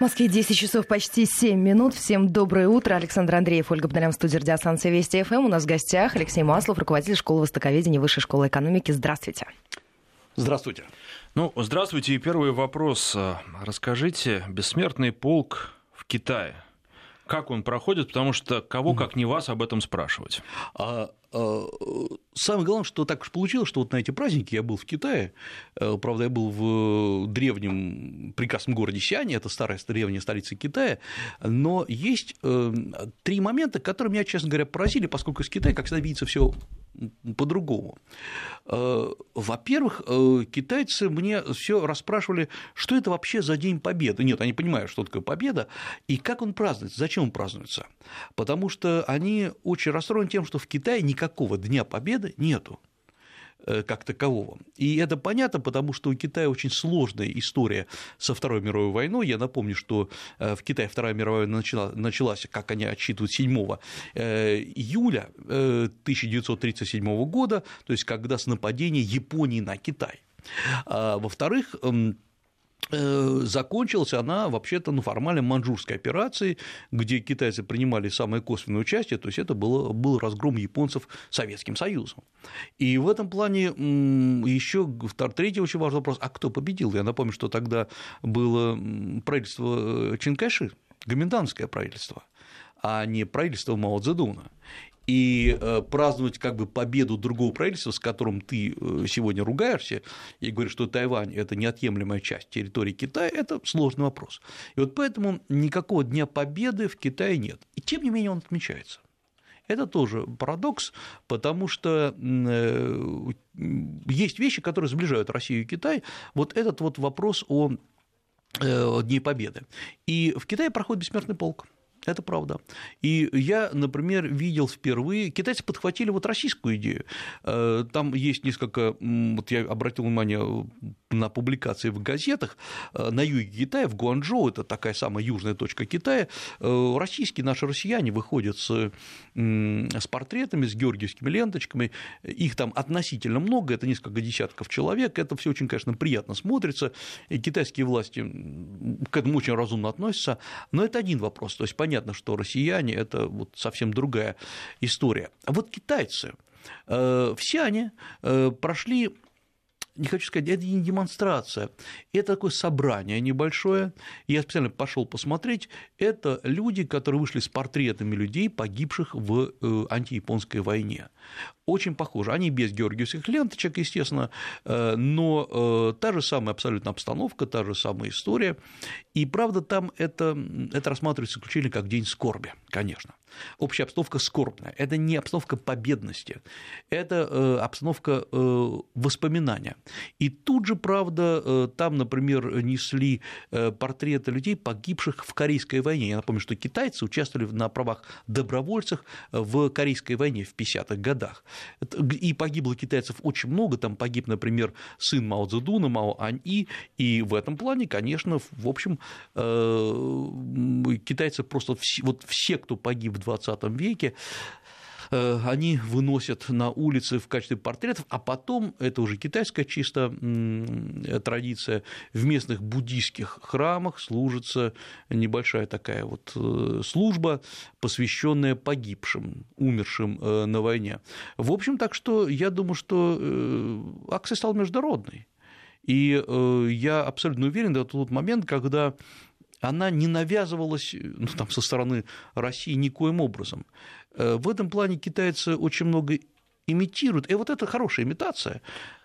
В Москве 10 часов почти 7 минут. Всем доброе утро. Александр Андреев, Ольга Бондарям, студия радиостанции Вести ФМ. У нас в гостях Алексей Маслов, руководитель школы востоковедения Высшей школы экономики. Здравствуйте. Здравствуйте. Ну, здравствуйте. И первый вопрос. Расскажите, бессмертный полк в Китае, как он проходит, потому что кого, как не вас, об этом спрашивать? А, а, самое главное, что так уж получилось, что вот на эти праздники я был в Китае, э, правда, я был в древнем прекрасном городе Сиане, это старая древняя столица Китая, но есть э, три момента, которые меня, честно говоря, поразили, поскольку из Китая, как всегда, видится все по-другому. Э, во-первых, китайцы мне все расспрашивали, что это вообще за День Победы. Нет, они понимают, что такое победа, и как он празднуется, зачем он празднуется. Потому что они очень расстроены тем, что в Китае никакого Дня Победы нету э, как такового. И это понятно, потому что у Китая очень сложная история со Второй мировой войной. Я напомню, что э, в Китае Вторая мировая война началась, как они отсчитывают, 7 э, июля 1937 года, то есть когда с нападения Японии на Китай. А, во-вторых, Э, закончилась она вообще-то ну, формально манжурской операцией, где китайцы принимали самое косвенное участие, то есть это было, был разгром японцев Советским Союзом. И в этом плане еще третий очень важный вопрос, а кто победил? Я напомню, что тогда было правительство Чинкайши, гоминданское правительство, а не правительство Мао Цзэдуна и э, праздновать как бы победу другого правительства, с которым ты э, сегодня ругаешься, и говоришь, что Тайвань – это неотъемлемая часть территории Китая, это сложный вопрос. И вот поэтому никакого Дня Победы в Китае нет. И тем не менее он отмечается. Это тоже парадокс, потому что э, есть вещи, которые сближают Россию и Китай. Вот этот вот вопрос о Дне Победы. И в Китае проходит бессмертный полк. Это правда. И я, например, видел впервые, китайцы подхватили вот российскую идею. Э, там есть несколько, вот я обратил внимание на публикации в газетах, э, на юге Китая, в Гуанчжоу, это такая самая южная точка Китая, э, российские наши россияне выходят с, с портретами, с георгиевскими ленточками, их там относительно много, это несколько десятков человек, это все очень, конечно, приятно смотрится, и китайские власти к этому очень разумно относятся, но это один вопрос, то есть понятно, что россияне – это вот совсем другая история. А вот китайцы, э, все они прошли не хочу сказать, это не демонстрация, это такое собрание небольшое. Я специально пошел посмотреть. Это люди, которые вышли с портретами людей, погибших в э, антияпонской войне очень похожи. Они без георгиевских ленточек, естественно, э, но э, та же самая абсолютно обстановка, та же самая история. И правда, там это, это рассматривается исключительно как день скорби, конечно. Общая обстановка скорбная. Это не обстановка победности, это э, обстановка воспоминания. И тут же, правда, там, например, несли портреты людей, погибших в Корейской войне. Я напомню, что китайцы участвовали на правах добровольцев в Корейской войне в 50-х годах. И погибло китайцев очень много, там погиб, например, сын Мао Цзэдуна, Мао Ань-И, и в этом плане, конечно, в общем, э, китайцы просто вот все, кто погиб в 20 веке, они выносят на улицы в качестве портретов, а потом, это уже китайская чисто традиция, в местных буддийских храмах служится небольшая такая вот э, служба, посвященная погибшим, умершим э, на войне. В общем, так что я думаю, что акция стала международной. И я абсолютно уверен, это тот момент, когда она не навязывалась ну, там, со стороны России никоим образом. Э, в этом плане китайцы очень много имитируют. И вот это хорошая имитация.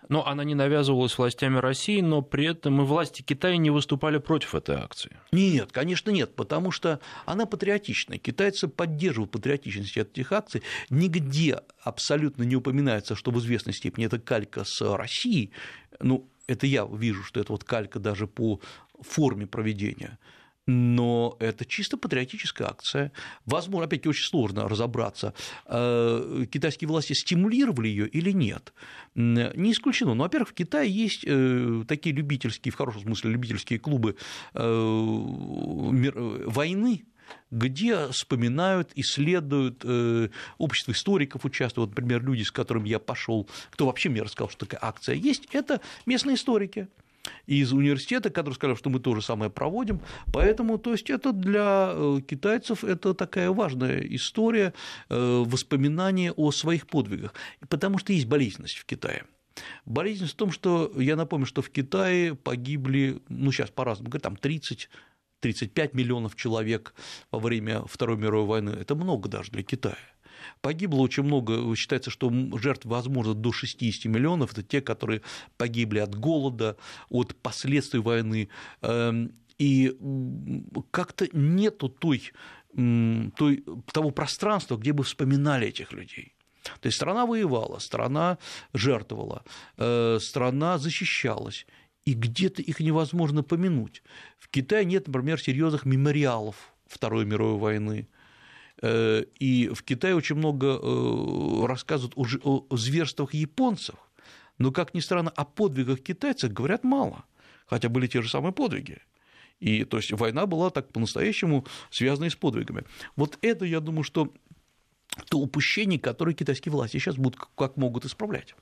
Но она не навязывалась властями России, но при этом и власти Китая не выступали против этой акции. Нет, конечно, нет, потому что она патриотичная. Китайцы поддерживают патриотичность этих акций. Нигде абсолютно не упоминается, что в известной степени это калька с Россией. Ну, это я вижу, что это вот калька даже по форме проведения но это чисто патриотическая акция. Возможно, опять-таки, очень сложно разобраться, э, китайские власти стимулировали ее или нет. Не исключено. Но, во-первых, в Китае есть э, такие любительские, в хорошем смысле, любительские клубы э, войны, где вспоминают, исследуют, общество историков участвуют, например, люди, с которыми я пошел, кто вообще мне рассказал, что такая акция есть, это местные историки. Из университета, которые сказали, что мы то же самое проводим. Поэтому, то есть, это для э, китайцев это такая важная история, э, воспоминания о своих подвигах. Потому что есть болезненность в Китае. Болезненность в том, что я напомню, что в Китае погибли, ну сейчас по-разному там 30 35 миллионов человек во время Второй мировой войны. Это много даже для Китая. Погибло очень много, считается, что жертв, возможно, до 60 миллионов. Это те, которые погибли от голода, от последствий войны. Эм, и как-то нету той, той, того пространства, где бы вспоминали этих людей. То есть страна воевала, страна жертвовала, э, страна защищалась, и где-то их невозможно помянуть. В Китае нет, например, серьезных мемориалов Второй мировой войны. Э, и в Китае очень много э, рассказывают о зверствах японцев, но, как ни странно, о подвигах китайцев говорят мало, хотя были те же самые подвиги. И, то есть война была так по-настоящему связана с подвигами. Вот это, я думаю, что то упущение, которое китайские власти сейчас будут как могут исправлять.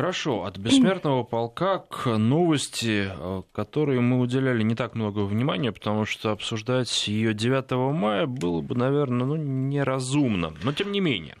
Хорошо, от бессмертного полка к новости, э, которой мы уделяли не так много внимания, потому что обсуждать ее 9 мая было бы, наверное, ну, неразумно. Но тем не менее.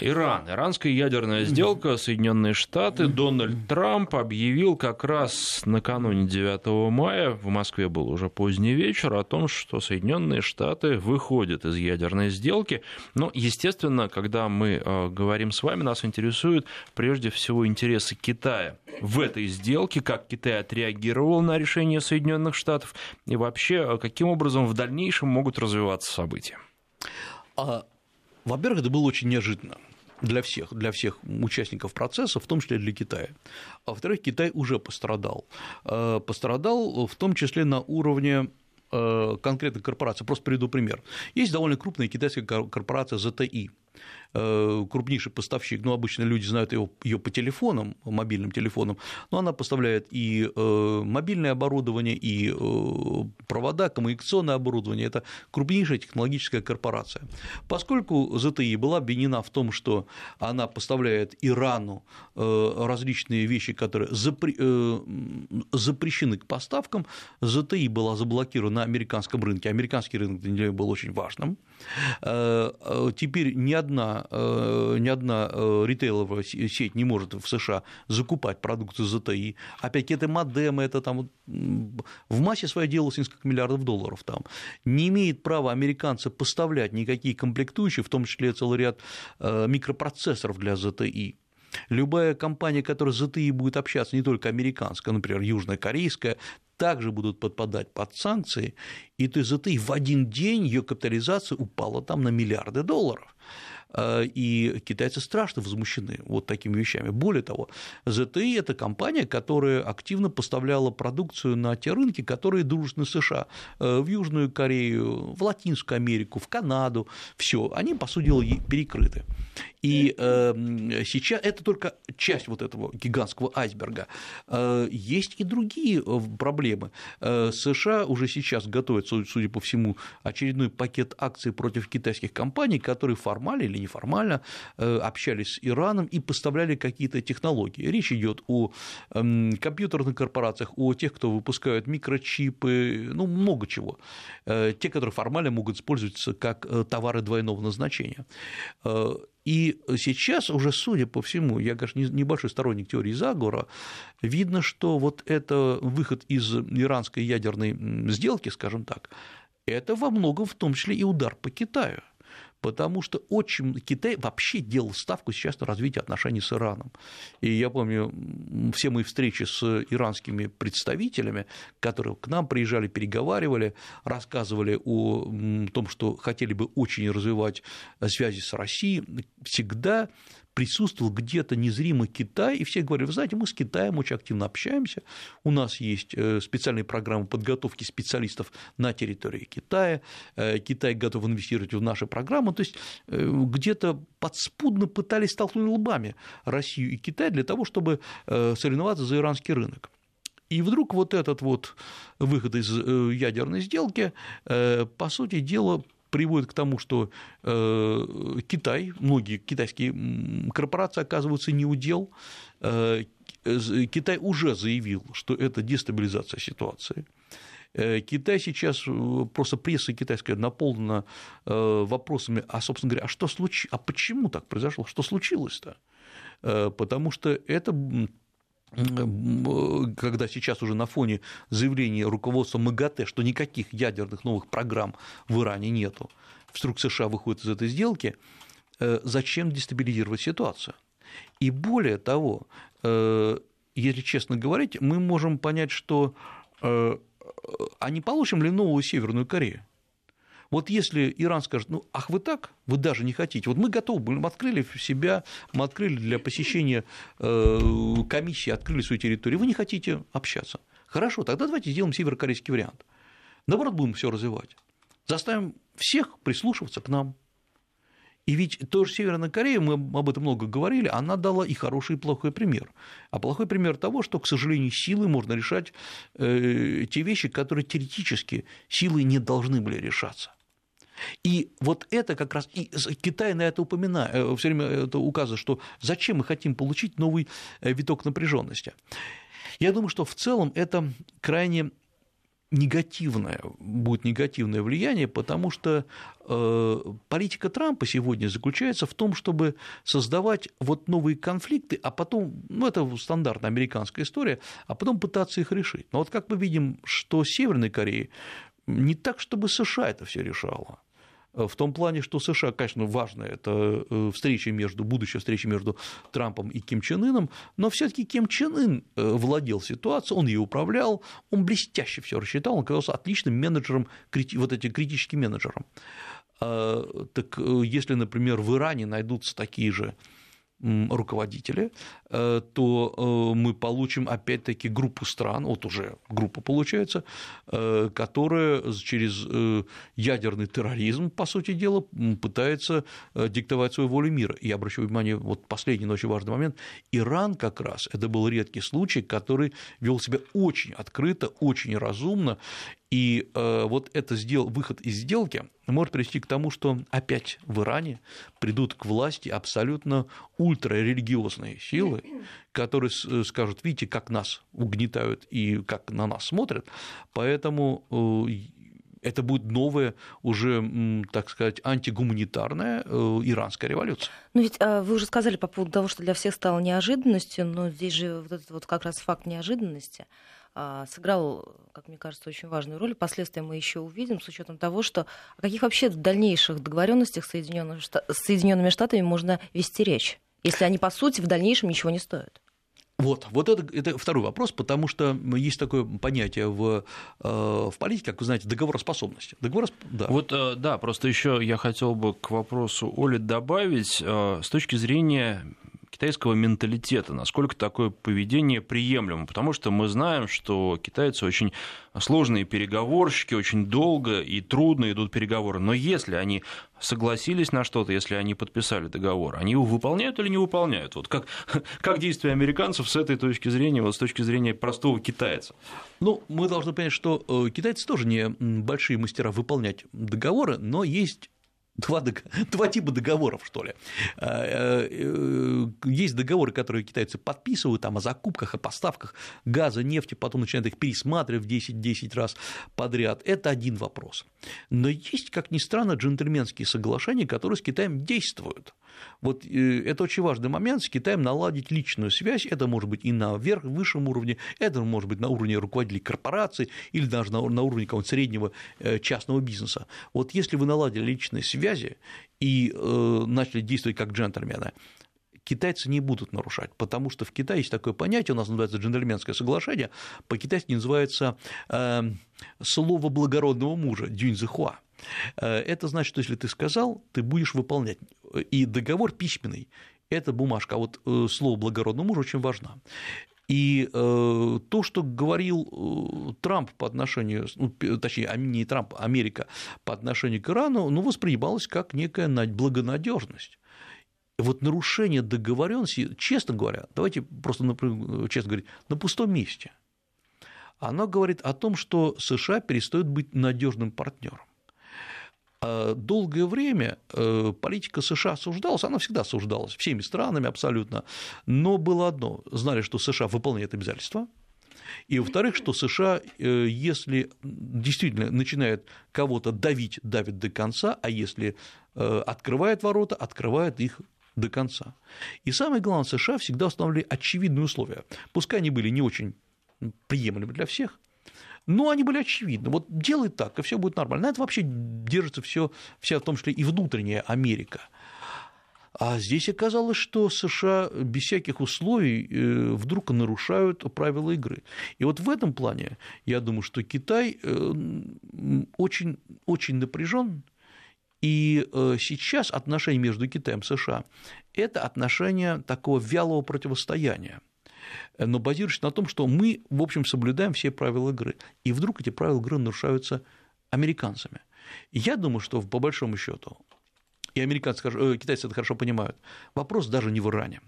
Иран. Иранская ядерная сделка, Соединенные Штаты. Дональд Трамп объявил как раз накануне 9 мая, в Москве был уже поздний вечер, о том, что Соединенные Штаты выходят из ядерной сделки. Но, естественно, когда мы э, говорим с вами, нас интересуют прежде всего интересы Китая в этой сделке, как Китай отреагировал на решение Соединенных Штатов и вообще, э, каким образом в дальнейшем могут развиваться события. Во-первых, это было очень неожиданно для всех, для всех участников процесса, в том числе для Китая. А во-вторых, Китай уже пострадал. Э, пострадал в том числе на уровне э, конкретных корпораций. Просто приведу пример. Есть довольно крупная китайская корпорация ZTE, Э, крупнейший поставщик, ну, обычно люди знают ее, по телефонам, мобильным телефонам, но она поставляет и э, мобильное оборудование, и э, провода, коммуникационное оборудование, это крупнейшая технологическая корпорация. Поскольку ZTE была обвинена в том, что она поставляет Ирану различные вещи, которые запрещены к поставкам, ZTE была заблокирована на американском рынке, американский рынок для нее был очень важным, теперь ни одна Э, ни одна э, ритейловая сеть не может в США закупать продукцию ZTI. Опять это модемы, это там в массе своей делалось несколько миллиардов долларов там. Не имеет права американцы поставлять никакие комплектующие, в том числе целый ряд э, микропроцессоров для ZTI. Любая компания, которая с ZTE будет общаться, не только американская, например, южнокорейская, также будут подпадать под санкции, и то ZTE в один день ее капитализация упала там на миллиарды долларов. Э, и китайцы страшно возмущены вот такими вещами. Более того, ZTE – это компания, которая активно поставляла продукцию на те рынки, которые дружны США, э, в Южную Корею, в Латинскую Америку, в Канаду, все, они, по сути дела, перекрыты. И эм, сейчас это только часть вот этого гигантского айсберга. Э, есть и другие проблемы. США уже сейчас готовят, судя по всему, очередной пакет акций против китайских компаний, которые формально или неформально э, общались с Ираном и поставляли какие-то технологии. Речь идет о эм, компьютерных корпорациях, о тех, кто выпускают микрочипы, ну, много чего. Э, те, которые формально могут использоваться как э, товары двойного назначения. И сейчас уже, судя по всему, я, конечно, небольшой сторонник теории заговора, видно, что вот это выход из иранской ядерной сделки, скажем так, это во многом в том числе и удар по Китаю потому что очень Китай вообще делал ставку сейчас на развитие отношений с Ираном. И я помню все мои встречи с иранскими представителями, которые к нам приезжали, переговаривали, рассказывали о том, что хотели бы очень развивать связи с Россией, всегда присутствовал где-то незримо Китай, и все говорили, вы знаете, мы с Китаем очень активно общаемся, у нас есть э, специальные программы подготовки специалистов на территории Китая, э, Китай готов инвестировать в наши программы, то есть э, где-то подспудно пытались столкнуть лбами Россию и Китай для того, чтобы соревноваться за иранский рынок. И вдруг вот этот вот выход из ядерной сделки, по сути дела, приводит к тому, что э, Китай, многие китайские корпорации оказываются неудел. Э, Китай уже заявил, что это дестабилизация ситуации. Китай сейчас, просто пресса китайская наполнена вопросами, а, собственно говоря, а что случилось, а почему так произошло, что случилось-то? Потому что это когда сейчас уже на фоне заявления руководства МАГАТЭ, что никаких ядерных новых программ в Иране нету, вдруг США выходит из этой сделки, э, зачем дестабилизировать ситуацию? И более того, э, если честно говорить, мы можем понять, что э, а не получим ли новую Северную Корею? Вот если Иран скажет, ну, ах, вы так, вы даже не хотите, вот мы готовы были, мы открыли себя, мы открыли для посещения э, комиссии, открыли свою территорию, вы не хотите общаться. Хорошо, тогда давайте сделаем северокорейский вариант. Наоборот, будем все развивать. Заставим всех прислушиваться к нам. И ведь тоже Северная Корея, мы об этом много говорили, она дала и хороший, и плохой пример. А плохой пример того, что, к сожалению, силой можно решать э, те вещи, которые теоретически силой не должны были решаться. И вот это как раз, и Китай на это упоминает, э, все время это указывает, что зачем мы хотим получить новый э, виток напряженности. Я думаю, что в целом это крайне негативное, будет негативное влияние, потому что э, политика Трампа сегодня заключается в том, чтобы создавать вот новые конфликты, а потом, ну это стандартная американская история, а потом пытаться их решить. Но вот как мы видим, что Северной Корее не так, чтобы США это все решало в том плане, что США, конечно, важно, это э, встреча между, будущая встреча между Трампом и Ким Чен Ыном, но все таки Ким Чен Ын э, владел ситуацией, он ее управлял, он блестяще все рассчитал, он оказался отличным менеджером, вот этим критическим менеджером. А, так э, если, например, в Иране найдутся такие же руководители, э, то э, мы получим опять-таки группу стран, вот уже группа получается, э, которая через ядерный терроризм, по сути дела, пытается диктовать свою волю мира. И я обращу внимание, вот последний, но очень важный момент, Иран как раз, это был редкий случай, который вел себя очень открыто, очень разумно, и э, вот это сдел... выход из сделки может привести к тому, что опять в Иране придут к власти абсолютно ультрарелигиозные силы, которые э, скажут, видите, как нас угнетают и как на нас смотрят, поэтому э, это будет новая, уже, так сказать, антигуманитарная иранская революция. Ну ведь а, вы уже сказали по поводу того, что для всех стало неожиданностью, но здесь же вот этот вот как раз факт неожиданности – а, сыграл, как мне кажется, очень важную роль. Последствия мы еще увидим, с учетом того, что о каких вообще дальнейших договоренностях с Соединенными Штатами можно вести речь, если они, по сути, в дальнейшем ничего не стоят. Вот, вот это, это второй вопрос, потому что есть такое понятие в, э, в политике, как вы знаете, договороспособности. Договор, да. Вот, э, да, просто еще я хотел бы к вопросу Оли добавить, э, с точки зрения китайского менталитета, насколько такое поведение приемлемо, потому что мы знаем, что китайцы очень сложные переговорщики, очень долго и трудно идут переговоры, но если они согласились на что-то, если они подписали договор, они его выполняют или не выполняют? Вот как, как действия американцев с этой точки зрения, вот с точки зрения простого китайца? Ну, мы должны понять, что э, китайцы тоже не большие мастера выполнять договоры, но есть Два, два типа договоров, что ли. А, э, э, есть договоры, которые китайцы подписывают там, о закупках, о поставках газа, нефти, потом начинают их пересматривать 10-10 раз подряд. Это один вопрос. Но есть, как ни странно, джентльменские соглашения, которые с Китаем действуют. Вот э, это очень важный момент, с Китаем наладить личную связь, это может быть и на верх, высшем уровне, это может быть на уровне руководителей корпораций или даже на уровне какого-то среднего частного бизнеса. Вот если вы наладили личные связи, и э, начали действовать как джентльмены, китайцы не будут нарушать, потому что в Китае есть такое понятие, у нас называется джентльменское соглашение, по-китайски называется э, слово благородного мужа, дюньзихуа. Э, это значит, что если ты сказал, ты будешь выполнять. И договор письменный – это бумажка, а вот э, слово благородного мужа очень важно. И э, то, что говорил Трамп по отношению, ну, точнее, не Трамп, а Америка по отношению к Ирану, ну, воспринималось как некая благонадежность. Вот нарушение договоренности, честно говоря, давайте просто честно говорить, на пустом месте. Оно говорит о том, что США перестают быть надежным партнером. А долгое время э, политика США осуждалась, она всегда осуждалась, всеми странами абсолютно, но было одно, знали, что США выполняет обязательства, и, во-вторых, что США, э, если действительно начинает кого-то давить, давит до конца, а если э, открывает ворота, открывает их до конца. И самое главное, США всегда устанавливали очевидные условия. Пускай они были не очень приемлемы для всех, но они были очевидны. Вот делай так, и все будет нормально. На это вообще держится все, вся в том числе и внутренняя Америка. А здесь оказалось, что США без всяких условий э, вдруг нарушают правила игры. И вот в этом плане я думаю, что Китай э, очень, очень напряжен. И э, сейчас отношения между Китаем и США – это отношения такого вялого противостояния но базирующись на том, что мы, в общем, соблюдаем все правила игры. И вдруг эти правила игры нарушаются американцами. Я думаю, что по большому счету, и американцы, э, китайцы это хорошо понимают, вопрос даже не в Иране.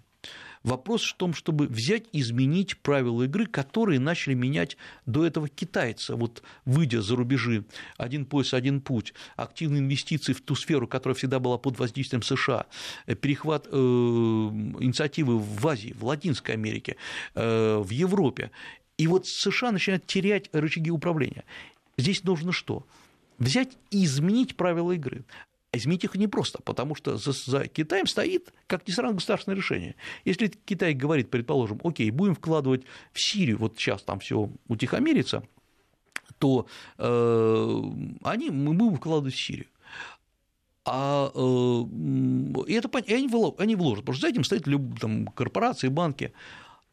Вопрос в том, чтобы взять и изменить правила игры, которые начали менять до этого китайцы, вот выйдя за рубежи «один пояс, один путь», активные инвестиции в ту сферу, которая всегда была под воздействием США, э, перехват э, инициативы в Азии, в Латинской Америке, э, в Европе. И вот США начинают терять рычаги управления. Здесь нужно что? взять и изменить правила игры изменить их непросто, потому что за, за Китаем стоит, как ни странно, государственное решение. Если Китай говорит, предположим, окей, будем вкладывать в Сирию, вот сейчас там все утихомирится, то э, они, мы будем вкладывать в Сирию. А э, это, и они, они вложат, потому что за этим стоят там, корпорации, банки.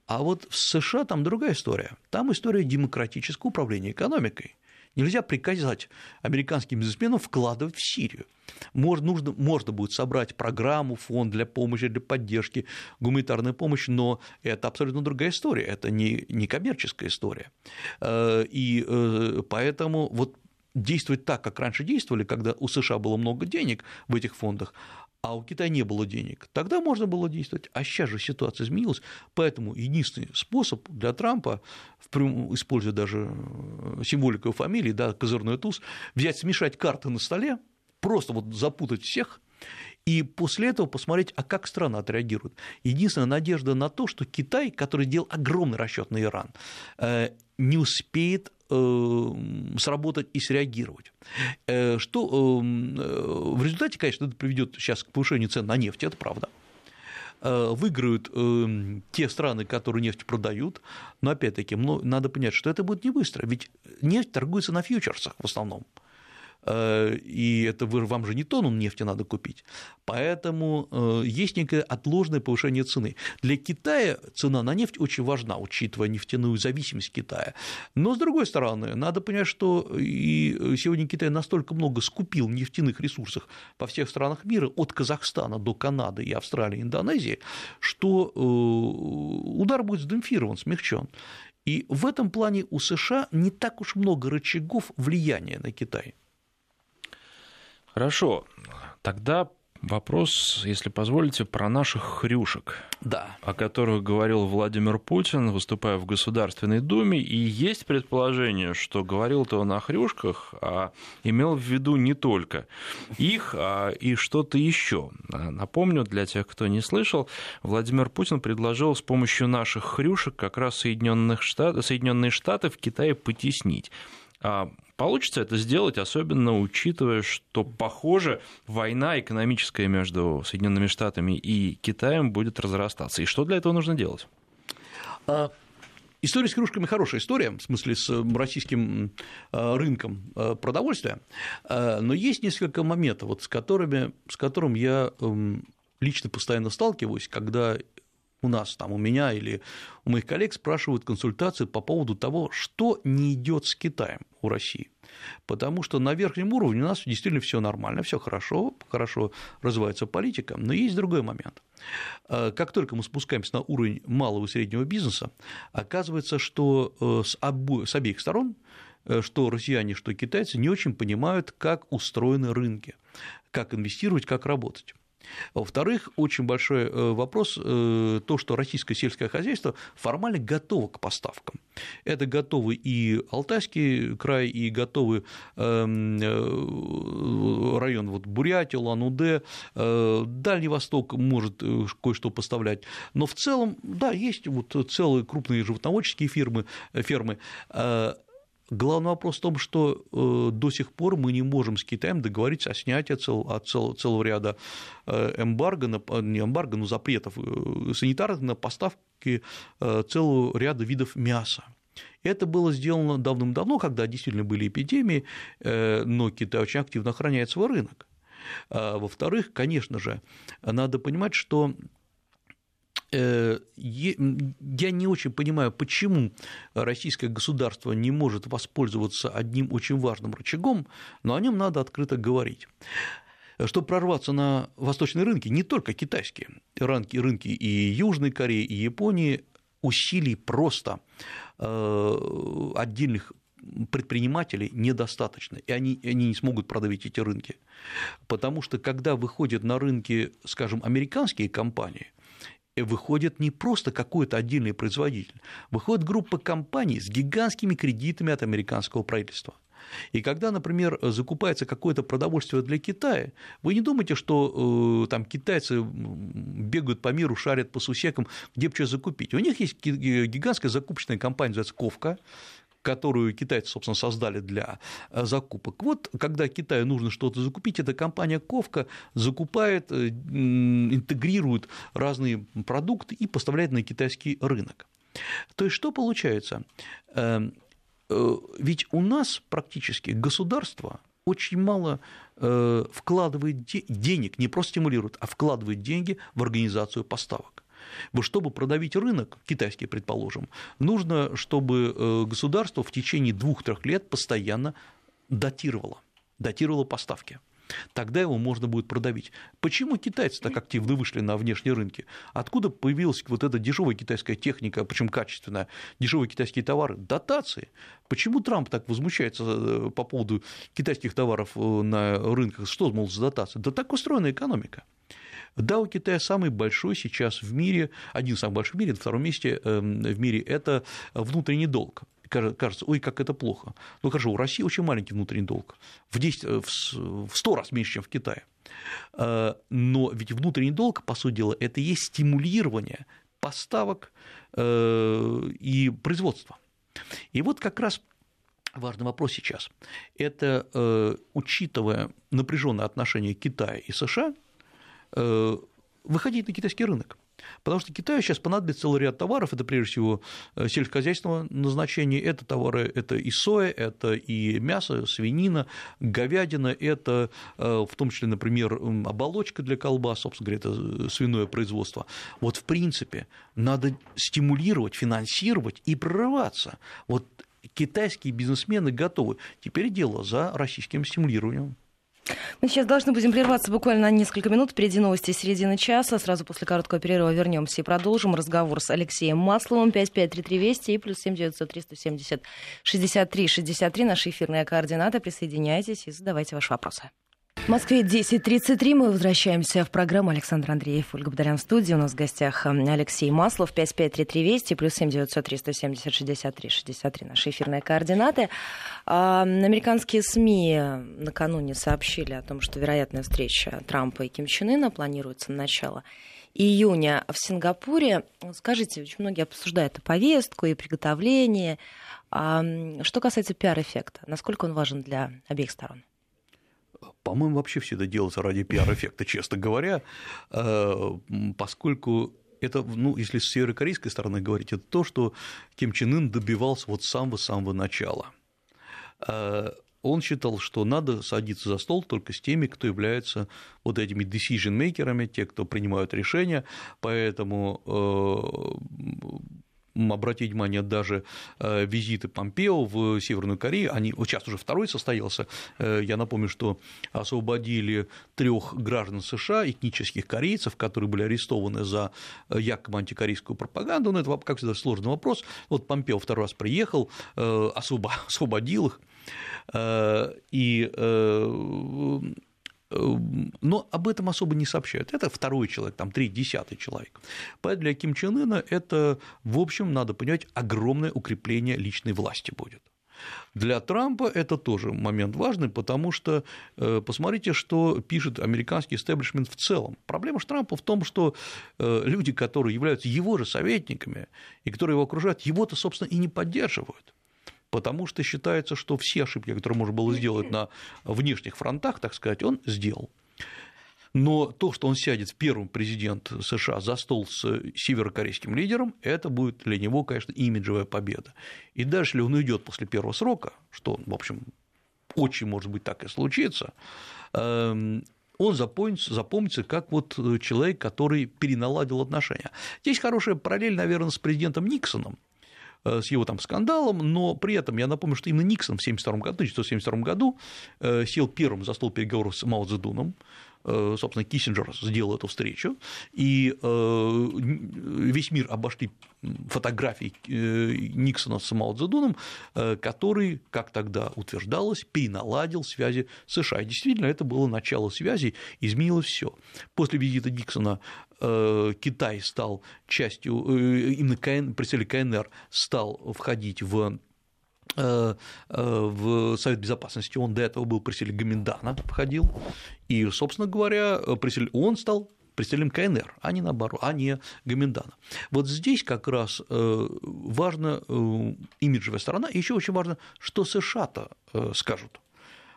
А вот в США там другая история. Там история демократического управления экономикой. Нельзя приказать американским бизнесменам вкладывать в Сирию. Можно, нужно, можно будет собрать программу, фонд для помощи, для поддержки, гуманитарной помощи, но это абсолютно другая история, это не, не коммерческая история. Э, и э, поэтому вот действовать так, как раньше действовали, когда у США было много денег в этих фондах, а у Китая не было денег, тогда можно было действовать. А сейчас же ситуация изменилась, поэтому единственный способ для Трампа, используя даже э, символику фамилии, да, козырной туз, взять, смешать карты на столе, просто вот запутать всех и после этого посмотреть, а как страна отреагирует. Единственная надежда на то, что Китай, который делал огромный расчет на Иран, э, не успеет сработать и среагировать. Э, что в результате, конечно, это приведет сейчас к повышению цен на нефть, это правда выиграют те страны, которые нефть продают, но опять-таки надо понять, что это будет не быстро, ведь нефть торгуется на фьючерсах в основном. Э, и это вы, вам же не тонну нефти надо купить. Поэтому э, есть некое отложенное повышение цены. Для Китая цена на нефть очень важна, учитывая нефтяную зависимость Китая. Но, с другой стороны, надо понять, что и сегодня Китай настолько много скупил нефтяных ресурсов по всех странах мира, от Казахстана до Канады и Австралии, Индонезии, что э, удар будет сдемпфирован, смягчен. И в этом плане у США не так уж много рычагов влияния на Китай. Хорошо, тогда Вопрос, если позволите, про наших хрюшек, да. о которых говорил Владимир Путин, выступая в Государственной Думе. И есть предположение, что говорил-то он о хрюшках, а имел в виду не только их, а и что-то еще. Напомню, для тех, кто не слышал, Владимир Путин предложил с помощью наших хрюшек как раз Соединенных Штат... Соединенные Штаты в Китае потеснить. Получится это сделать, особенно учитывая, что, похоже, война экономическая между Соединенными Штатами и Китаем будет разрастаться. И что для этого нужно делать? А, история с кружками хорошая история, в смысле с российским а, рынком а, продовольствия, но есть несколько моментов, вот с, которыми, с которым я лично постоянно сталкиваюсь, когда у нас, там, у меня или у моих коллег спрашивают консультации по поводу того, что не идет с Китаем у России. Потому что на верхнем уровне у нас действительно все нормально, все хорошо, хорошо развивается политика, но есть другой момент. Э, как только мы спускаемся на уровень малого и среднего бизнеса, оказывается, что э, с, обо... с обеих сторон э, что россияне, что китайцы не очень понимают, как устроены рынки, как инвестировать, как работать. Во-вторых, очень большой э, вопрос э, то, что российское сельское хозяйство формально готово к поставкам. Это готовы и Алтайский край, и готовы эм, э, район вот Бурятия, Лан-Удэ, Дальний Восток может кое-что поставлять. Но в целом, да, есть вот целые крупные животноводческие фирмы, фермы, Главный вопрос в том, что э, до сих пор мы не можем с Китаем договориться о снятии цел, от цел, целого ряда э, эмбарго, на, не эмбарго, но запретов э, санитарных на поставки целого ряда видов мяса. Это было сделано давным-давно, когда действительно были эпидемии, но Китай очень активно охраняет свой рынок. А, во-вторых, конечно же, надо понимать, что Э, я не очень понимаю, почему российское государство не может воспользоваться одним очень важным рычагом, но о нем надо открыто говорить. Чтобы прорваться на восточные рынки, не только китайские, рынки, рынки и Южной Кореи, и Японии, усилий просто э, отдельных предпринимателей недостаточно, и они, они не смогут продавить эти рынки. Потому что когда выходят на рынки, скажем, американские компании, выходит не просто какой-то отдельный производитель, выходит группа компаний с гигантскими кредитами от американского правительства. И когда, например, закупается какое-то продовольствие для Китая, вы не думайте, что э, там китайцы бегают по миру, шарят по сусекам, где бы что закупить. У них есть гигантская закупочная компания, называется Ковка, которую китайцы, собственно, создали для э, закупок. Вот когда Китаю нужно что-то закупить, эта компания Ковка закупает, э, интегрирует разные продукты и поставляет на китайский рынок. То есть что получается? Э, ведь у нас практически государство очень мало вкладывает денег, не просто стимулирует, а вкладывает деньги в организацию поставок. Чтобы продавить рынок, китайский, предположим, нужно, чтобы э, государство в течение двух-трех лет постоянно датировало, датировало поставки. Тогда его можно будет продавить. Почему китайцы так активно вышли на внешние рынки? Откуда появилась вот эта дешевая китайская техника, причем качественная, дешевые китайские товары? Дотации. Почему Трамп так возмущается э, по поводу китайских товаров э, на рынках? Что, мол, за дотации? Да так устроена экономика. Да, у Китая самый большой сейчас в мире, один из самых больших в мире, на втором месте эм, в мире – это внутренний долг кажется, ой, как это плохо. Ну хорошо, у России очень маленький внутренний долг, в, 10, э, в 100 раз меньше, чем в Китае. Э, но ведь внутренний долг, по сути дела, это и есть стимулирование поставок э, и производства. И вот как раз важный вопрос сейчас. Это, учитывая напряженное отношение Китая и США, выходить на китайский рынок. Потому что Китаю сейчас понадобится целый ряд товаров, это прежде всего э, сельскохозяйственного назначения, это товары, это и соя, это и мясо, свинина, говядина, это э, в том числе, например, оболочка для колбас, собственно говоря, это свиное производство. Вот в принципе надо стимулировать, финансировать и прорываться. Вот китайские бизнесмены готовы. Теперь дело за российским стимулированием. Мы сейчас должны будем прерваться буквально на несколько минут. Впереди новости середины часа. Сразу после короткого перерыва вернемся и продолжим разговор с Алексеем Масловым. 5533 Вести и плюс 7900 370 63 63. Наши эфирные координаты. Присоединяйтесь и задавайте ваши вопросы. В Москве 10.33. Мы возвращаемся в программу Александр Андреев, Ольга Бадарян в студии. У нас в гостях Алексей Маслов, 5533 Вести, плюс 7 903 170 63 63. Наши эфирные координаты. А, американские СМИ накануне сообщили о том, что вероятная встреча Трампа и Ким Чен Ына планируется на начало июня в Сингапуре. Скажите, очень многие обсуждают и повестку, и приготовление. А, что касается пиар-эффекта, насколько он важен для обеих сторон? По-моему, вообще все это делается ради пиар-эффекта, честно говоря, э, поскольку это, ну, если с северокорейской стороны говорить, это то, что Ким Чен Ын добивался вот с самого-самого начала. Э, он считал, что надо садиться за стол только с теми, кто является вот этими decision-мейкерами, те, кто принимают решения, поэтому э, обратить внимание, даже э, визиты Помпео в Северную Корею, они, вот сейчас уже второй состоялся, э, я напомню, что освободили трех граждан США, этнических корейцев, которые были арестованы за э, якобы антикорейскую пропаганду, но это, как всегда, сложный вопрос. Вот Помпео второй раз приехал, освободил их, и но об этом особо не сообщают. Это второй человек, там, третий, десятый человек. Поэтому для Ким Чен Ына это, в общем, надо понимать, огромное укрепление личной власти будет. Для Трампа это тоже момент важный, потому что э, посмотрите, что пишет американский истеблишмент в целом. Проблема же Трампа в том, что э, люди, которые являются его же советниками и которые его окружают, его-то, собственно, и не поддерживают потому что считается, что все ошибки, которые можно было сделать на внешних фронтах, так сказать, он сделал. Но то, что он сядет в первый президент США за стол с северокорейским лидером, это будет для него, конечно, имиджевая победа. И даже если он уйдет после первого срока, что, в общем, очень может быть так и случится, эм, он запомнится, запомнится как вот человек, который переналадил отношения. Здесь хорошая параллель, наверное, с президентом Никсоном, с его там скандалом, но при этом я напомню, что именно Никсон в 1972 году, 1972 году э, сел первым за стол переговоров с Мао Цзэдуном, Э, собственно, Киссинджер сделал эту встречу, и э, весь мир обошли фотографии э, Никсона с Мао Цзэдуном, который, как тогда утверждалось, переналадил связи с США. И действительно, это было начало связи, изменилось все. После визита Никсона Китай стал частью, именно представитель КНР стал входить в Э, э, в Совет Безопасности, он до этого был представителем Гаминдана, входил, и, собственно говоря, он стал представителем КНР, а не наоборот, а не Гаминдана. Вот здесь как раз э, важна имиджевая сторона, и еще очень важно, что США-то скажут.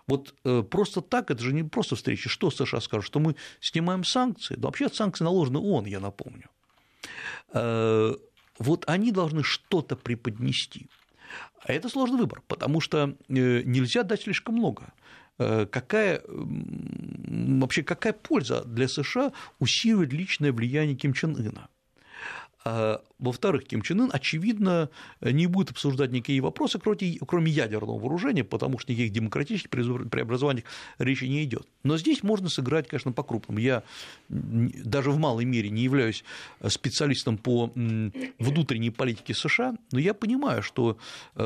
Вот просто так, это же не просто встреча, что США скажут, что мы снимаем санкции, да вообще санкции наложены ООН, я напомню. Вот они должны что-то преподнести. А это сложный выбор, потому что э, нельзя дать слишком много. Э, какая, вообще какая польза для США усиливать личное влияние Ким Чен Ына? А, во-вторых, Ким Чен Ын, очевидно, не будет обсуждать никакие вопросы, кроме ядерного вооружения, потому что никаких демократических преобразований речи не идет. Но здесь можно сыграть, конечно, по-крупному. Я даже в малой мере не являюсь специалистом по внутренней политике США, но я понимаю, что э,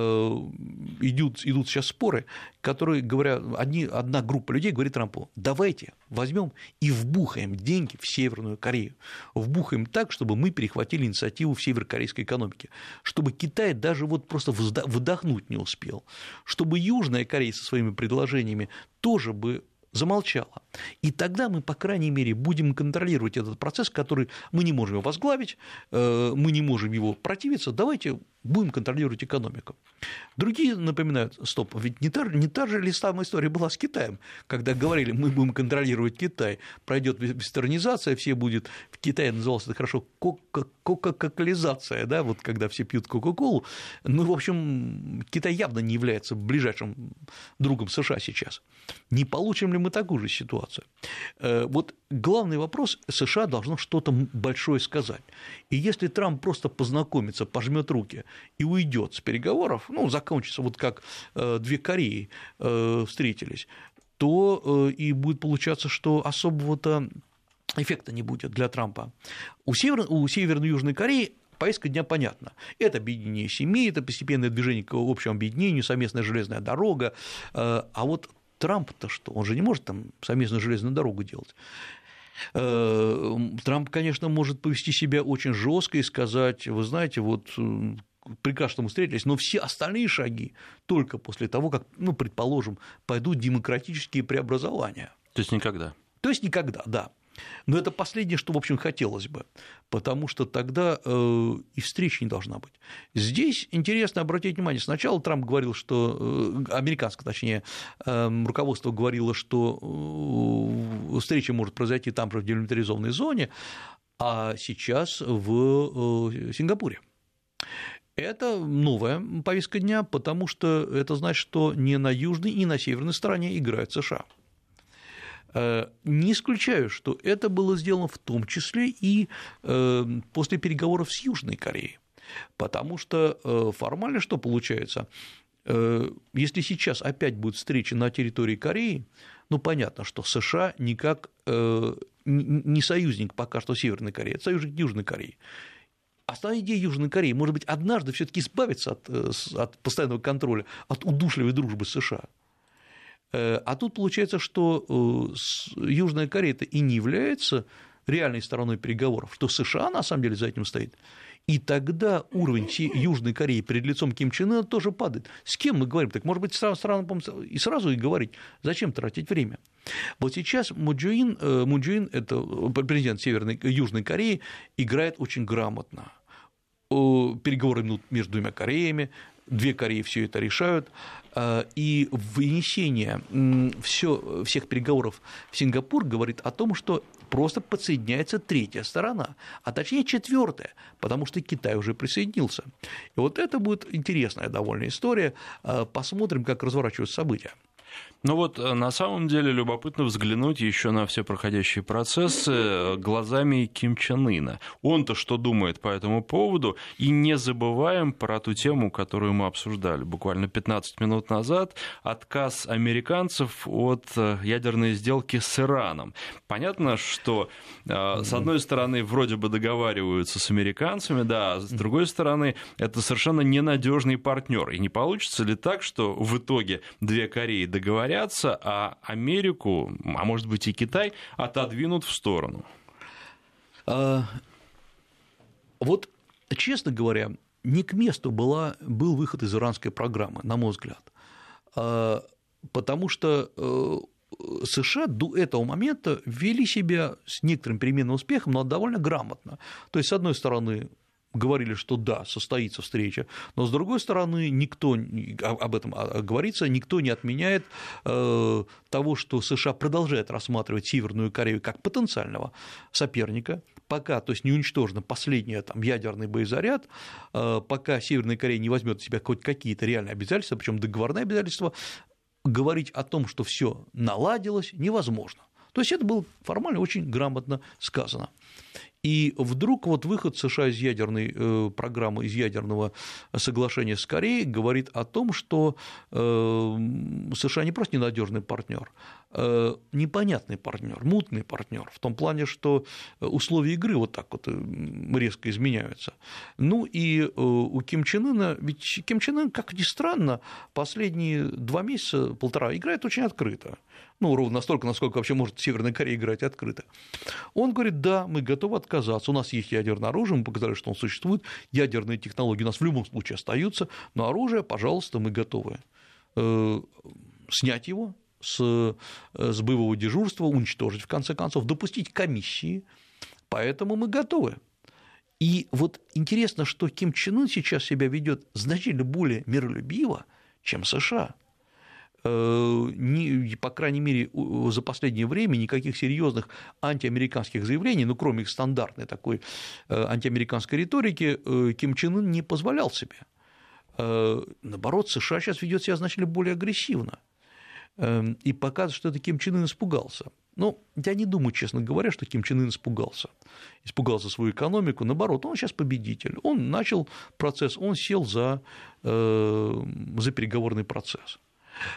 идут, идут сейчас споры, которые говорят, одни, одна группа людей говорит Трампу, давайте возьмем и вбухаем деньги в Северную Корею, вбухаем так, чтобы мы перехватили инициативу в северокорейской экономике, чтобы Китай даже вот просто выдохнуть не успел, чтобы Южная Корея со своими предложениями тоже бы замолчала. И тогда мы, по крайней мере, будем контролировать этот процесс, который мы не можем его возглавить, э, мы не можем его противиться, давайте будем контролировать экономику. Другие напоминают, стоп, ведь не та, не та же ли самая история была с Китаем, когда говорили, мы будем контролировать Китай, пройдет вестернизация, все будет, в Китае называлось это хорошо кока-колизация, да, вот когда все пьют Кока-Колу, ну, в общем, Китай явно не является ближайшим другом США сейчас. Не получим ли мы такую же ситуацию? Э, вот главный вопрос, США должно что-то большое сказать. И если Трамп просто познакомится, пожмет руки и уйдет с переговоров, ну, закончится вот как э, две Кореи э, встретились, то э, и будет получаться, что особого-то эффекта не будет для Трампа. У, Север... у Северной и Южной Кореи повестка дня понятна. Это объединение семей, это постепенное движение к общему объединению, совместная железная дорога. А вот Трамп-то что? Он же не может там совместную железную дорогу делать. Трамп, конечно, может повести себя очень жестко и сказать, вы знаете, вот прекрасно что мы встретились, но все остальные шаги только после того, как, ну, предположим, пойдут демократические преобразования. То есть никогда. То есть никогда, да. Но это последнее, что, в общем, хотелось бы, потому что тогда э, и встречи не должна быть. Здесь интересно обратить внимание, сначала Трамп говорил, что, э, американское, точнее, э, руководство говорило, что встреча может произойти там же в демилитаризованной зоне, а сейчас в Сингапуре. Это новая повестка дня, потому что это значит, что не на южной и на северной стороне играют США. Э, не исключаю, что это было сделано в том числе и э, после переговоров с Южной Кореей, потому что э, формально что получается? Если сейчас опять будет встреча на территории Кореи, ну понятно, что США никак не союзник пока что Северной Кореи, это союзник Южной Кореи. Основная идея Южной Кореи, может быть, однажды все таки избавиться от, от постоянного контроля, от удушливой дружбы США. А тут получается, что Южная Корея это и не является реальной стороной переговоров, что США на самом деле за этим стоит. И тогда уровень Южной Кореи перед лицом Ким Чен Ына тоже падает. С кем мы говорим? Так, может быть, странно и сразу и говорить, зачем тратить время? Вот сейчас Муджуин, э, Муджуин это президент Северной, Южной Кореи, играет очень грамотно. Переговоры между двумя Кореями, две Кореи все это решают, э, и вынесение все, всех переговоров в Сингапур говорит о том, что просто подсоединяется третья сторона, а точнее четвертая, потому что Китай уже присоединился. И вот это будет интересная довольно история. Э, посмотрим, как разворачиваются события. Ну вот э, на самом деле любопытно взглянуть еще на все проходящие процессы э, глазами Ким Чен Ына. Он-то что думает по этому поводу? И не забываем про ту тему, которую мы обсуждали буквально 15 минут назад, отказ американцев от э, ядерной сделки с Ираном. Понятно, что с одной стороны вроде бы договариваются с американцами, да, а с другой стороны это совершенно ненадежный партнер. И не получится ли так, что в итоге две Кореи договорятся договорятся, а Америку, а может быть и Китай, отодвинут в сторону? А, вот, честно говоря, не к месту была, был выход из иранской программы, на мой взгляд. А, потому что э, США до этого момента вели себя с некоторым переменным успехом, но довольно грамотно. То есть, с одной стороны, говорили, что да, состоится встреча, но с другой стороны, никто об этом а, говорится, никто не отменяет э, того, что США продолжает рассматривать Северную Корею как потенциального соперника, пока, то есть не уничтожен последний там, ядерный боезаряд, э, пока Северная Корея не возьмет в себя хоть какие-то реальные обязательства, причем договорные обязательства, говорить о том, что все наладилось, невозможно. То есть это было формально очень грамотно сказано. И вдруг вот выход США из ядерной э, программы, из ядерного соглашения с Кореей говорит о том, что э, США не просто ненадежный партнер, а непонятный партнер, мутный партнер, в том плане, что условия игры вот так вот резко изменяются. Ну и э, у Ким Чен Ына, ведь Ким Чен Ын, как ни странно, последние два месяца, полтора, играет очень открыто ну, ровно настолько, насколько вообще может Северная Корея играть открыто. Он говорит, да, мы готовы отказаться, у нас есть ядерное оружие, мы показали, что он существует, ядерные технологии у нас в любом случае остаются, но оружие, пожалуйста, мы готовы э, снять его с, э, с боевого дежурства, уничтожить, в конце концов, допустить комиссии, поэтому мы готовы. И вот интересно, что Ким Чен Ын сейчас себя ведет значительно более миролюбиво, чем США. Э, по крайней мере, за последнее время никаких серьезных антиамериканских заявлений, ну, кроме их стандартной такой э, антиамериканской риторики, э, Ким Чен Ын не позволял себе. Наоборот, США сейчас ведет себя значительно более агрессивно и показывает, что это Ким Чен Ын испугался. Но я не думаю, честно говоря, что Ким Чен Ын испугался. Испугался свою экономику. Наоборот, он сейчас победитель. Он начал процесс, он сел за, за переговорный процесс.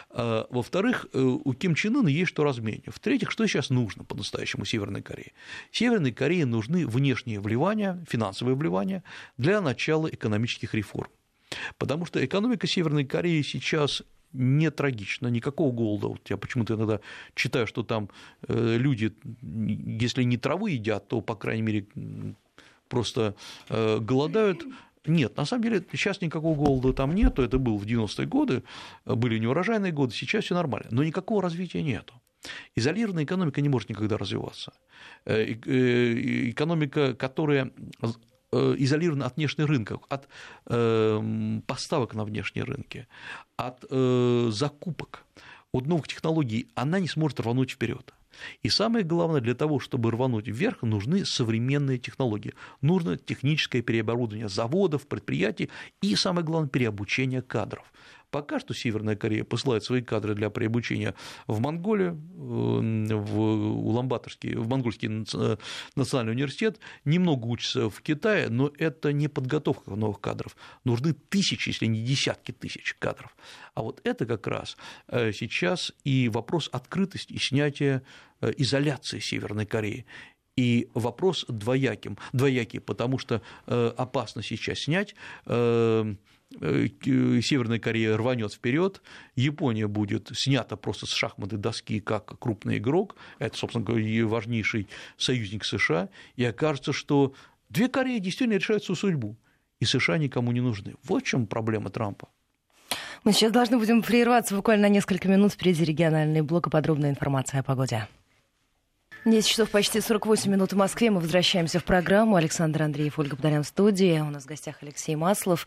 А, во-вторых, э, у Ким Чен Ына есть что разменить. В-третьих, что сейчас нужно по-настоящему Северной Корее? Северной Корее нужны внешние вливания, финансовые вливания для начала экономических реформ. Потому что экономика Северной Кореи сейчас не трагично, никакого голода. Вот я почему-то иногда читаю, что там э, люди, если не травы едят, то, по крайней мере, просто э, голодают. Нет, на самом деле сейчас никакого голода там нету, это был в 90-е годы, были неурожайные годы, сейчас все нормально, но никакого развития нету. Изолированная экономика не может никогда развиваться. Э, э, экономика, которая э, изолирована от внешних рынков, от поставок на внешние рынки, от закупок, от новых технологий, она не сможет рвануть вперед. И самое главное, для того, чтобы рвануть вверх, нужны современные технологии. Нужно техническое переоборудование заводов, предприятий и, самое главное, переобучение кадров. Пока что Северная Корея посылает свои кадры для приобучения в Монголию, в Уламбаторский, в Монгольский национальный университет, немного учатся в Китае, но это не подготовка новых кадров. Нужны тысячи, если не десятки тысяч кадров. А вот это как раз э, сейчас и вопрос открытости и снятия э, изоляции Северной Кореи. И вопрос двояким, двоякий, потому что э, опасно сейчас снять Северная Корея рванет вперед, Япония будет снята просто с шахматной доски как крупный игрок, это, собственно говоря, важнейший союзник США, и окажется, что две Кореи действительно решают свою судьбу, и США никому не нужны. Вот в чем проблема Трампа. Мы сейчас должны будем прерваться буквально на несколько минут. Впереди региональный блок подробная информация о погоде. 10 часов почти 48 минут в Москве. Мы возвращаемся в программу. Александр Андреев, Ольга Бодарян в студии. У нас в гостях Алексей Маслов.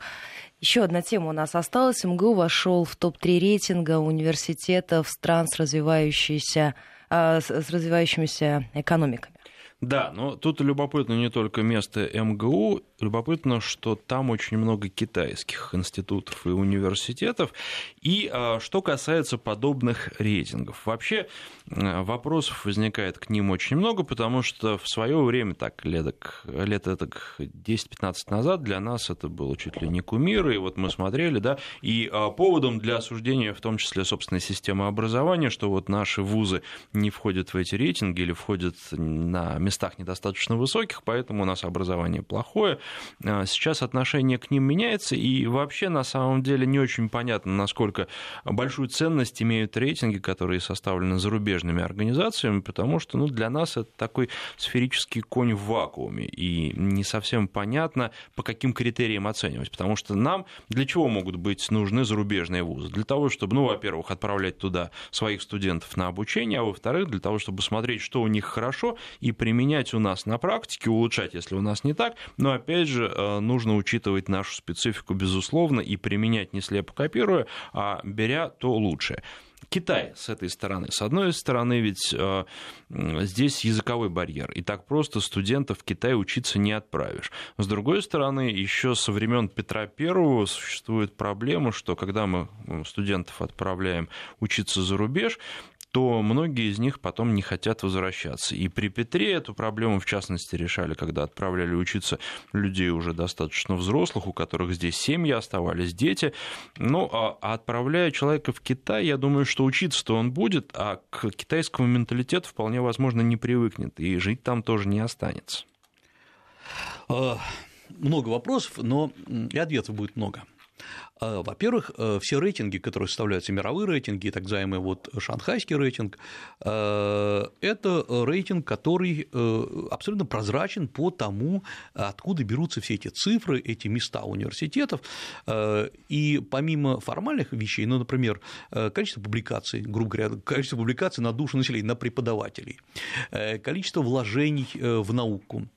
Еще одна тема у нас осталась. МГУ вошел в топ-3 рейтинга университетов стран с, развивающейся, э, с развивающимися экономиками. Да, но тут любопытно не только место МГУ, любопытно, что там очень много китайских институтов и университетов. И а, что касается подобных рейтингов, вообще вопросов возникает к ним очень много, потому что в свое время, так, лет, лет так 10-15 назад для нас это было чуть ли не кумир, и вот мы смотрели, да, и а, поводом для осуждения в том числе собственной системы образования, что вот наши вузы не входят в эти рейтинги или входят на местах недостаточно высоких, поэтому у нас образование плохое, а, сейчас отношение к ним меняется, и вообще на самом деле не очень понятно, насколько большую ценность имеют рейтинги, которые составлены зарубежными организациями, потому что ну, для нас это такой сферический конь в вакууме, и не совсем понятно, по каким критериям оценивать, потому что нам для чего могут быть нужны зарубежные вузы? Для того, чтобы, ну, во-первых, отправлять туда своих студентов на обучение, а во-вторых, для того, чтобы смотреть, что у них хорошо, и применять у нас на практике, улучшать, если у нас не так, но опять же, Э, нужно учитывать нашу специфику, безусловно, и применять не слепо копируя, а беря то лучшее. Китай с этой стороны. С одной стороны, ведь э, здесь языковой барьер, и так просто студентов в Китай учиться не отправишь. С другой стороны, еще со времен Петра I существует проблема, что когда мы студентов отправляем учиться за рубеж, то многие из них потом не хотят возвращаться. И при Петре эту проблему, в частности, решали, когда отправляли учиться людей уже достаточно взрослых, у которых здесь семьи оставались, дети. Ну, а, а отправляя человека в Китай, я думаю, что учиться-то он будет, а к китайскому менталитету вполне возможно не привыкнет, и жить там тоже не останется. А, много вопросов, но и ответов будет много. А, во-первых, э, все рейтинги, которые составляются, мировые рейтинги, так называемый вот шанхайский рейтинг, э, это рейтинг, который э, абсолютно прозрачен по тому, откуда берутся все эти цифры, эти места университетов. И помимо формальных вещей, ну, например, количество публикаций, грубо говоря, количество публикаций на душу населения, на преподавателей, количество вложений в науку,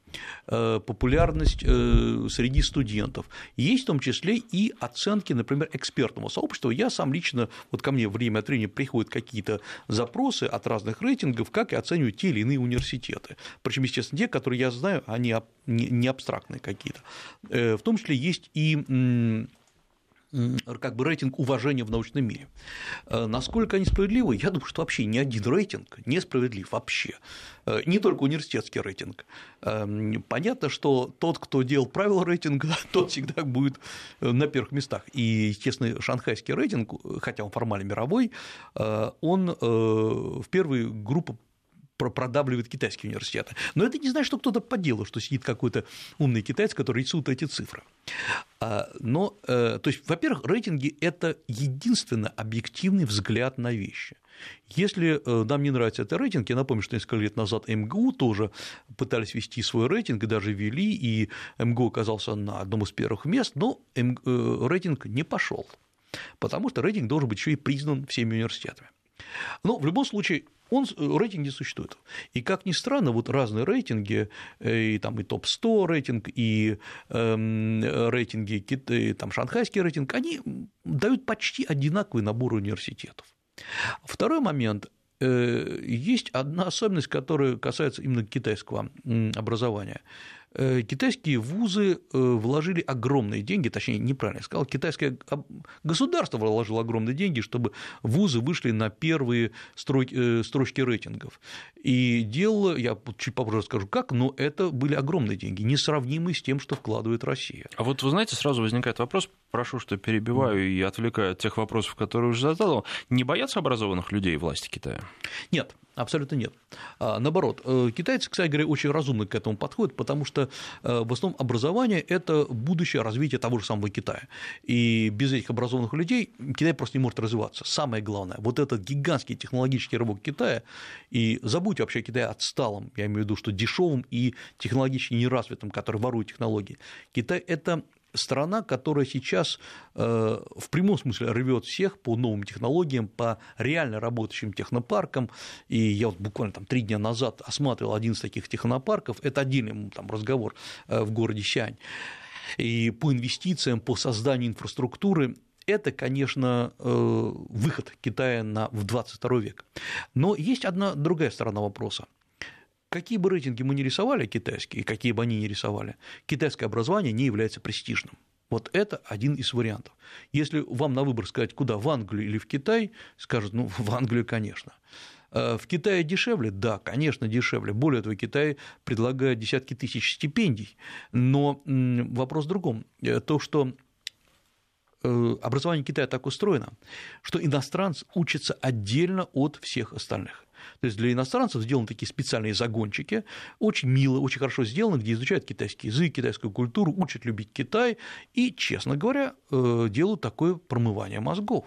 популярность среди студентов. Есть в том числе и оценки например, экспертного сообщества. Я сам лично, вот ко мне время от времени приходят какие-то запросы от разных рейтингов, как и оценивают те или иные университеты. Причем, естественно, те, которые я знаю, они не абстрактные какие-то. Э, в том числе есть и как бы рейтинг уважения в научном мире. Э, насколько они справедливы, я думаю, что вообще ни один рейтинг не справедлив вообще. Э, не только университетский рейтинг. Эм, понятно, что тот, кто делал правила рейтинга, тот всегда будет э, на первых местах. И, естественно, шанхайский рейтинг, хотя он формально мировой, он в первую группу продавливает китайские университеты. Но это не значит, что кто-то поделал, что сидит какой-то умный китаец, который рисует эти цифры. А, но, э, то есть, во-первых, рейтинги – это единственно объективный взгляд на вещи. Если э, нам не нравится этот рейтинг, я напомню, что несколько лет назад МГУ тоже пытались вести свой рейтинг и даже вели, и МГУ оказался на одном из первых мест, но э, рейтинг не пошел, потому что рейтинг должен быть еще и признан всеми университетами. Но в любом случае он, э, рейтинги существуют. И как ни странно, вот разные рейтинги, э, и, там, и топ-100 рейтинг, и э, рейтинги, и, там, шанхайский рейтинг, они дают почти одинаковый набор университетов. Второй момент э, есть одна особенность, которая касается именно китайского образования. Э, китайские вузы э, вложили огромные деньги, точнее, неправильно я сказал, китайское государство вложило огромные деньги, чтобы вузы вышли на первые э, строчки рейтингов. И дело, я чуть попозже расскажу как, но это были огромные деньги, несравнимые с тем, что вкладывает Россия. А вот вы знаете, сразу возникает вопрос, прошу, что перебиваю и отвлекаю от тех вопросов, которые уже задал. Не боятся образованных людей власти Китая? Нет, абсолютно нет. А, наоборот, э, китайцы, кстати говоря, очень разумно к этому подходят, потому что э, в основном образование – это будущее развитие того же самого Китая. И без этих образованных людей Китай просто не может развиваться. Самое главное, вот этот гигантский технологический рывок Китая, и забудьте вообще Китай отсталым, я имею в виду, что дешевым и технологически неразвитым, который ворует технологии. Китай – это страна, которая сейчас э, в прямом смысле рвет всех по новым технологиям, по реально работающим технопаркам. И я вот буквально там три дня назад осматривал один из таких технопарков. Это отдельный там, разговор э, в городе Сянь. И по инвестициям, по созданию инфраструктуры это, конечно, э, выход Китая на, в 22 век. Но есть одна другая сторона вопроса. Какие бы рейтинги мы ни рисовали китайские, какие бы они ни рисовали, китайское образование не является престижным. Вот это один из вариантов. Если вам на выбор сказать, куда, в Англию или в Китай, скажут, ну, в Англию, конечно. Э, в Китае дешевле? Да, конечно, дешевле. Более того, Китай предлагает десятки тысяч стипендий. Но вопрос в другом. Э, то, что э, образование Китая так устроено, что иностранцы учатся отдельно от всех остальных. То есть для иностранцев сделаны такие специальные загончики, очень мило, очень хорошо сделаны, где изучают китайский язык, китайскую культуру, учат любить Китай и, честно говоря, э, делают такое промывание мозгов.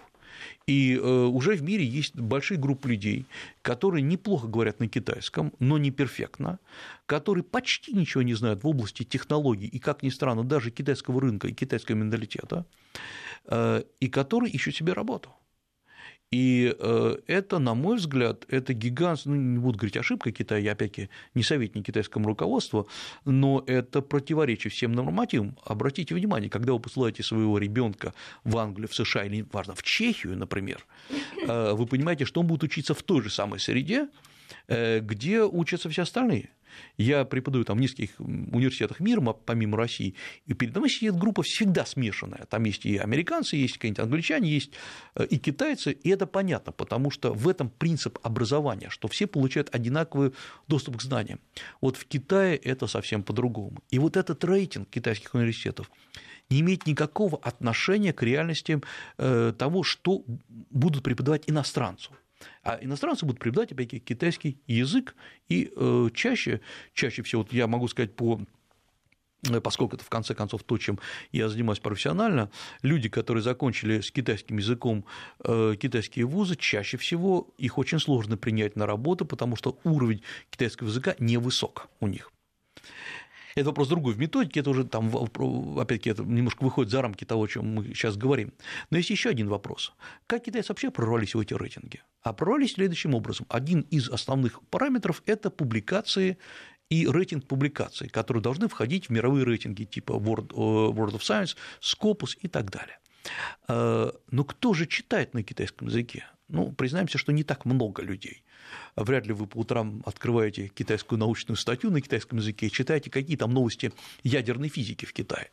И э, уже в мире есть большие группы людей, которые неплохо говорят на китайском, но не перфектно, которые почти ничего не знают в области технологий и, как ни странно, даже китайского рынка и китайского менталитета, э, и которые ищут себе работу. И э, это, на мой взгляд, это гигант, ну, не буду говорить ошибка Китая, я опять-таки не советник китайскому руководству, но это противоречие всем нормативам. Обратите внимание, когда вы посылаете своего ребенка в Англию, в США или, важно, в Чехию, например, э, вы понимаете, что он будет учиться в той же самой среде, где учатся все остальные. Я преподаю там в нескольких университетах мира, помимо России, и передо мной сидит группа всегда смешанная. Там есть и американцы, есть какие-нибудь англичане, есть э, и китайцы, и это понятно, потому что в этом принцип образования, что все получают одинаковый доступ к знаниям. Вот в Китае это совсем по-другому. И вот этот рейтинг китайских университетов не имеет никакого отношения к реальности э, того, что будут преподавать иностранцу. А иностранцы будут преподавать, опять-таки, китайский язык, и э, чаще, чаще всего, вот я могу сказать по э, поскольку это в конце концов то, чем я занимаюсь профессионально, люди, которые закончили с китайским языком э, китайские вузы, чаще всего их очень сложно принять на работу, потому что уровень китайского языка невысок у них. Это вопрос другой в методике, это уже там, опять-таки, это немножко выходит за рамки того, о чем мы сейчас говорим. Но есть еще один вопрос. Как китайцы вообще прорвались в эти рейтинги? А прорвались следующим образом. Один из основных параметров – это публикации и рейтинг публикаций, которые должны входить в мировые рейтинги типа World, э, World of Science, Scopus и так далее. Э, но кто же читает на китайском языке? Ну, признаемся, что не так много людей. Вряд ли вы по утрам открываете китайскую научную статью на китайском языке и читаете, какие там новости ядерной физики в Китае.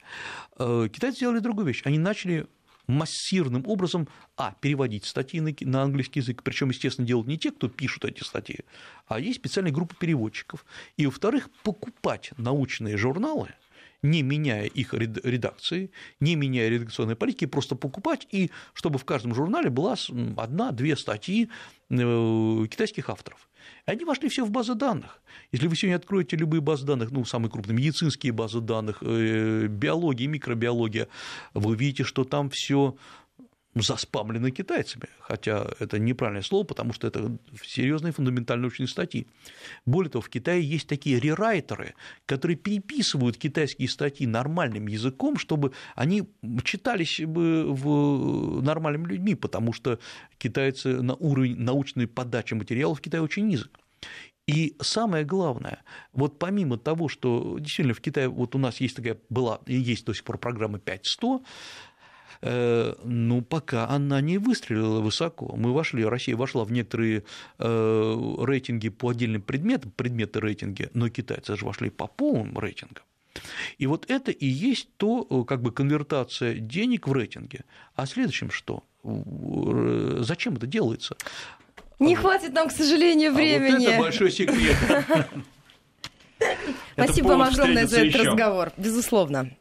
Э, китайцы сделали другую вещь. Они начали массированным образом, а, переводить статьи на английский язык, причем, естественно, делают не те, кто пишут эти статьи, а есть специальная группа переводчиков, и, во-вторых, покупать научные журналы – не меняя их редакции, не меняя редакционной политики, просто покупать, и чтобы в каждом журнале была одна-две статьи э, китайских авторов. И они вошли все в базы данных. Если вы сегодня откроете любые базы данных, ну, самые крупные медицинские базы данных, э, биология, микробиология, вы увидите, что там все заспамлены китайцами, хотя это неправильное слово, потому что это серьезные фундаментальные научные статьи. Более того, в Китае есть такие рерайтеры, которые переписывают китайские статьи нормальным языком, чтобы они читались бы в нормальными людьми, потому что китайцы на уровень научной подачи материалов в Китае очень низок. И самое главное, вот помимо того, что действительно в Китае вот у нас есть такая была и есть до сих пор программа 5.100, Э, ну, пока она не выстрелила высоко. Мы вошли, Россия вошла в некоторые э, рейтинги по отдельным предметам, предметы рейтинги, но китайцы же вошли по полным рейтингам. И вот это и есть то, э, как бы конвертация денег в рейтинге. А следующим что? Зачем это делается? Не хватит нам, к сожалению, времени. А вот это большой секрет. Спасибо вам огромное за этот разговор, безусловно.